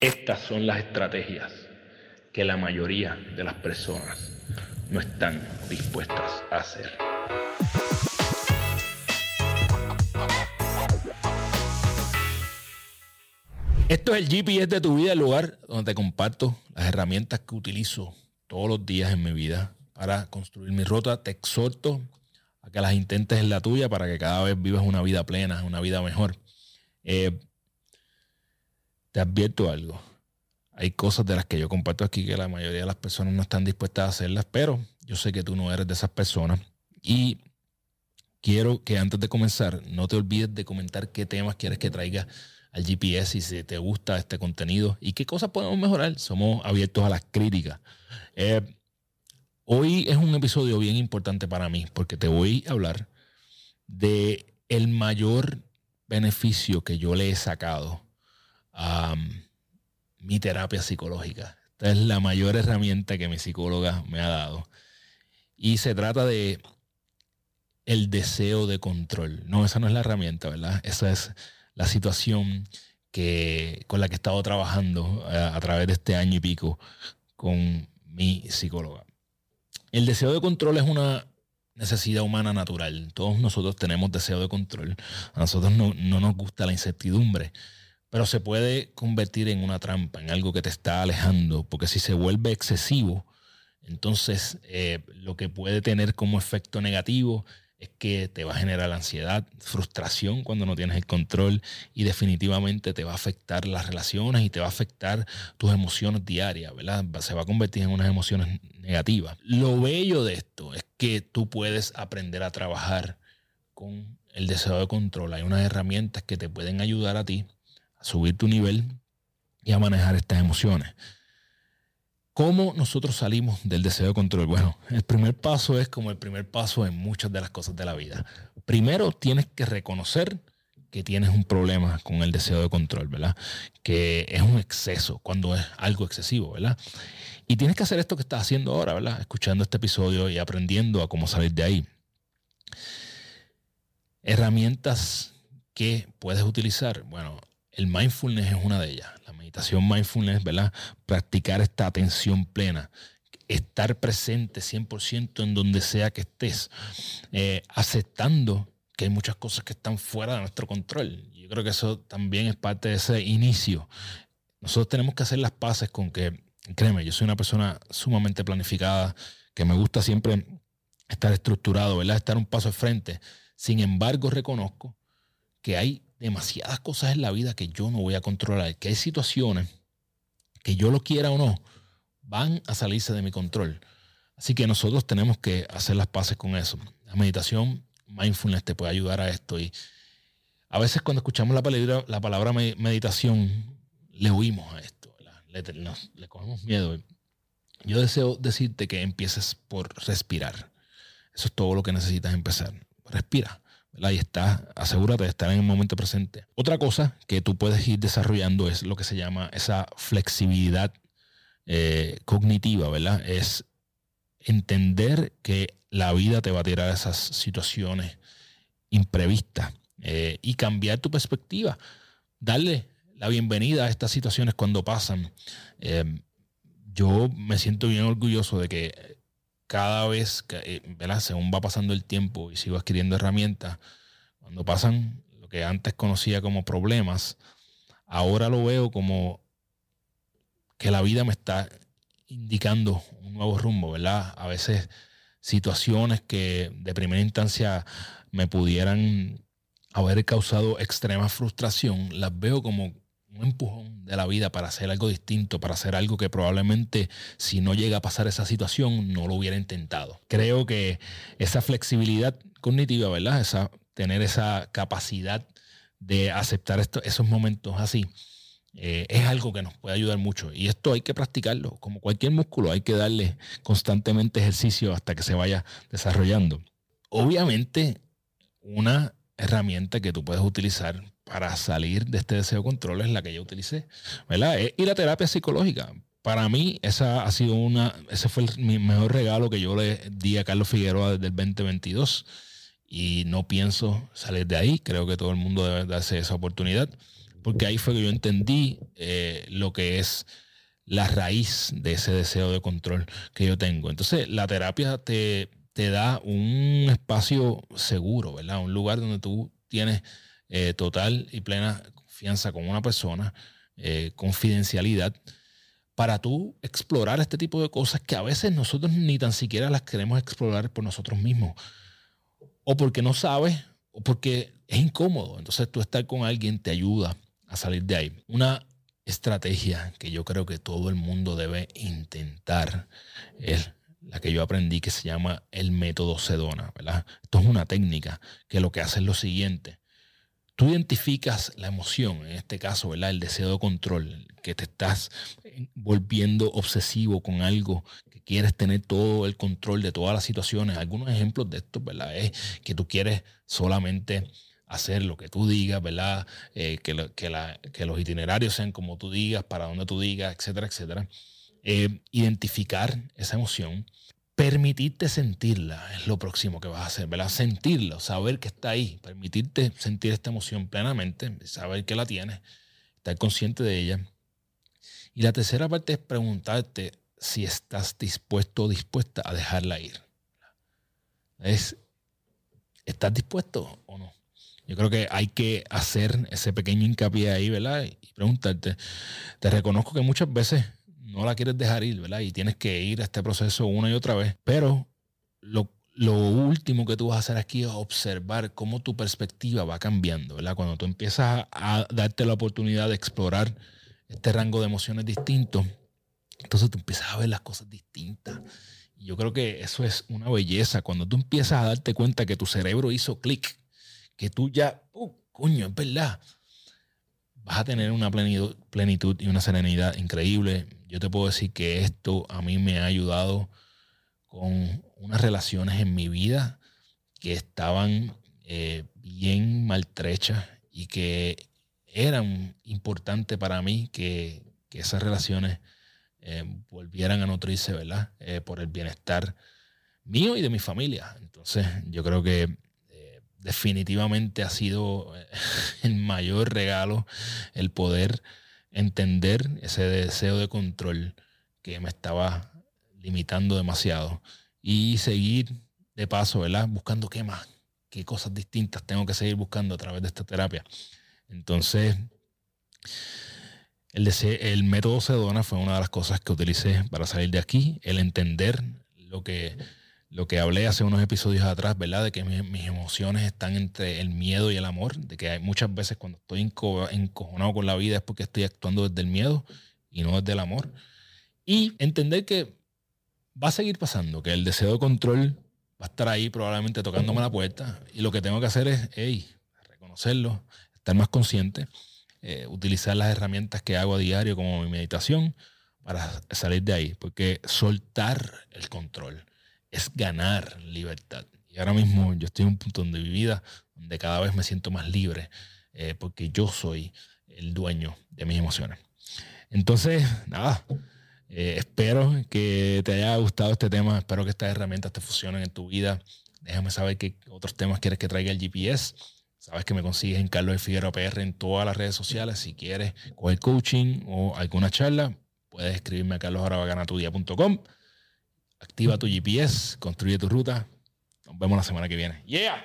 Estas son las estrategias que la mayoría de las personas no están dispuestas a hacer. Esto es el GPS de tu vida, el lugar donde te comparto las herramientas que utilizo todos los días en mi vida para construir mi ruta. Te exhorto a que las intentes en la tuya para que cada vez vivas una vida plena, una vida mejor. Eh, te advierto algo. Hay cosas de las que yo comparto aquí que la mayoría de las personas no están dispuestas a hacerlas, pero yo sé que tú no eres de esas personas. Y quiero que antes de comenzar, no te olvides de comentar qué temas quieres que traiga al GPS y si te gusta este contenido y qué cosas podemos mejorar. Somos abiertos a las críticas. Eh, hoy es un episodio bien importante para mí porque te voy a hablar de el mayor beneficio que yo le he sacado a mi terapia psicológica. Esta es la mayor herramienta que mi psicóloga me ha dado. Y se trata de el deseo de control. No, esa no es la herramienta, ¿verdad? Esa es la situación que, con la que he estado trabajando a, eh, a través de este año y pico con mi psicóloga. El deseo de control es una necesidad humana natural. Todos nosotros tenemos deseo de control. A nosotros no, no, nos gusta la incertidumbre, pero se puede convertir en una trampa, en algo que te está alejando, porque si se vuelve excesivo, entonces eh, lo que puede tener como efecto negativo es que te va a generar ansiedad, frustración cuando no tienes el control y definitivamente te va a afectar las relaciones y te va a afectar tus emociones diarias, ¿verdad? Se va a convertir en unas emociones negativas. Lo bello de esto es que tú puedes aprender a trabajar con el deseo de control. Hay unas herramientas que te pueden ayudar a ti a subir tu nivel y a manejar estas emociones. ¿Cómo nosotros salimos del deseo de control? Bueno, el primer paso es como el primer paso en muchas de las cosas de la vida. Primero tienes que reconocer que tienes un problema con el deseo de control, ¿verdad? Que es un exceso, cuando es algo excesivo, ¿verdad? Y tienes que hacer esto que estás haciendo ahora, ¿verdad? Escuchando este episodio y aprendiendo a cómo salir de ahí. Herramientas que puedes utilizar. Bueno, el mindfulness es una de ellas meditación mindfulness, ¿verdad? Practicar esta atención plena, estar presente 100% en donde sea que estés, eh, aceptando que hay muchas cosas que están fuera de nuestro control. Yo creo que eso también es parte de ese inicio. Nosotros tenemos que hacer las paces con que, créeme, yo soy una persona sumamente planificada, que me gusta siempre estar estructurado, ¿verdad? Estar un paso al frente. Sin embargo, reconozco que hay demasiadas cosas en la vida que yo no voy a controlar, que hay situaciones que yo lo quiera o no, van a salirse de mi control. Así que nosotros tenemos que hacer las paces con eso. La meditación, mindfulness te puede ayudar a esto. Y a veces cuando escuchamos la palabra, la palabra meditación, le huimos a esto, le, le cogemos miedo. Yo deseo decirte que empieces por respirar. Eso es todo lo que necesitas empezar. Respira. Ahí está, asegúrate de estar en el momento presente. Otra cosa que tú puedes ir desarrollando es lo que se llama esa flexibilidad eh, cognitiva, ¿verdad? Es entender que la vida te va a tirar esas situaciones imprevistas eh, y cambiar tu perspectiva. Darle la bienvenida a estas situaciones cuando pasan. Eh, yo me siento bien orgulloso de que cada vez, que, eh, ¿verdad? según va pasando el tiempo y sigo adquiriendo herramientas, cuando pasan lo que antes conocía como problemas, ahora lo veo como que la vida me está indicando un nuevo rumbo, ¿verdad? A veces situaciones que de primera instancia me pudieran haber causado extrema frustración, las veo como un empujón de la vida para hacer algo distinto, para hacer algo que probablemente si no llega a pasar esa situación no lo hubiera intentado. Creo que esa flexibilidad cognitiva, ¿verdad? Esa, tener esa capacidad de aceptar esos momentos así, eh, es algo que nos puede ayudar mucho. Y esto hay que practicarlo. Como cualquier músculo, hay que darle constantemente ejercicio hasta que se vaya desarrollando. Obviamente, una herramienta que tú puedes utilizar para salir de este deseo de control es la que yo utilicé, ¿verdad? Eh, y la terapia psicológica. Para mí, esa ha sido una, ese fue mi mejor regalo que yo le di a Carlos Figueroa desde el 2022 y no pienso salir de ahí. Creo que todo el mundo debe darse esa oportunidad. porque ahí fue que yo entendí eh, lo que es la raíz de ese deseo de control que yo tengo. Entonces, la terapia te, te da un espacio seguro, ¿verdad? Un lugar donde tú tienes eh, total y plena confianza con una persona, eh, confidencialidad, para tú explorar este tipo de cosas que a veces nosotros ni tan siquiera las queremos explorar por nosotros mismos. O porque no sabes, o porque es incómodo. Entonces tú estar con alguien te ayuda a salir de ahí. Una estrategia que yo creo que todo el mundo debe intentar es la que yo aprendí que se llama el método Sedona, ¿verdad? Esto es una técnica que lo que hace es lo siguiente. Tú identificas la emoción, en este caso, ¿verdad? El deseo de control, que te estás volviendo obsesivo con algo, que quieres tener todo el control de todas las situaciones. Algunos ejemplos de esto, ¿verdad? Es que tú quieres solamente hacer lo que tú digas, ¿verdad? Eh, que, que, los itinerarios sean como tú digas, para donde tú digas, etcétera, etcétera. Eh, identificar esa emoción, permitirte sentirla es lo próximo que vas a hacer, ¿verdad? Sentirla, saber que está ahí, permitirte sentir esta emoción plenamente, saber que la tienes, estar consciente de ella. Y la tercera parte es preguntarte si estás dispuesto o dispuesta a dejarla ir. Es, ¿estás dispuesto o no? Yo creo que hay que hacer ese pequeño hincapié ahí, ¿verdad? Y preguntarte. Te reconozco que muchas veces no la quieres dejar ir, ¿verdad? Y tienes que ir a este proceso una y otra vez. Pero lo, último que tú vas a hacer aquí es observar cómo tu perspectiva va cambiando, ¿verdad? Cuando tú empiezas a, darte la oportunidad de explorar este rango de emociones distintos, entonces tú empiezas a ver las cosas distintas. Y yo creo que eso es una belleza. Cuando tú empiezas a darte cuenta que tu cerebro hizo clic que tú ya, uh, coño, es verdad, vas a tener una plenitud y una serenidad increíble. Yo te puedo decir que esto a mí me ha ayudado con unas relaciones en mi vida que estaban eh, bien maltrechas y que eran importantes para mí que, esas relaciones eh, volvieran a nutrirse, ¿verdad? Eh, por el bienestar mío y de mi familia. Entonces, yo creo que definitivamente ha sido el mayor regalo el poder entender ese deseo de control que me estaba limitando demasiado y seguir de paso, ¿verdad? Buscando qué más, qué cosas distintas tengo que seguir buscando a través de esta terapia. Entonces, el, el método Sedona fue una de las cosas que utilicé para salir de aquí, el entender lo que lo que hablé hace unos episodios atrás, ¿verdad? De que mis, emociones están entre el miedo y el amor, de que hay muchas veces cuando estoy encojonado con la vida es porque estoy actuando desde el miedo y no desde el amor. Y entender que va a seguir pasando, que el deseo de control va a estar ahí probablemente tocándome la puerta y lo que tengo que hacer es, hey, reconocerlo, estar más consciente, eh, utilizar las herramientas que hago a diario como mi meditación para salir de ahí, porque soltar el control es ganar libertad. Y ahora mismo yo estoy en un punto de mi vida donde cada vez me siento más libre eh, porque yo soy el dueño de mis emociones. Entonces, nada, eh, espero que te haya gustado este tema, espero que estas herramientas te funcionen en tu vida. Déjame saber qué otros temas quieres que traiga el GPS. Sabes que me consigues en Carlos de Figueroa PR en todas las redes sociales. Si quieres coger coaching o alguna charla, puedes escribirme a carlosarabaganatudia.com. Activa tu GPS, construye tu ruta. Nos vemos la semana que viene. ¡Yeah!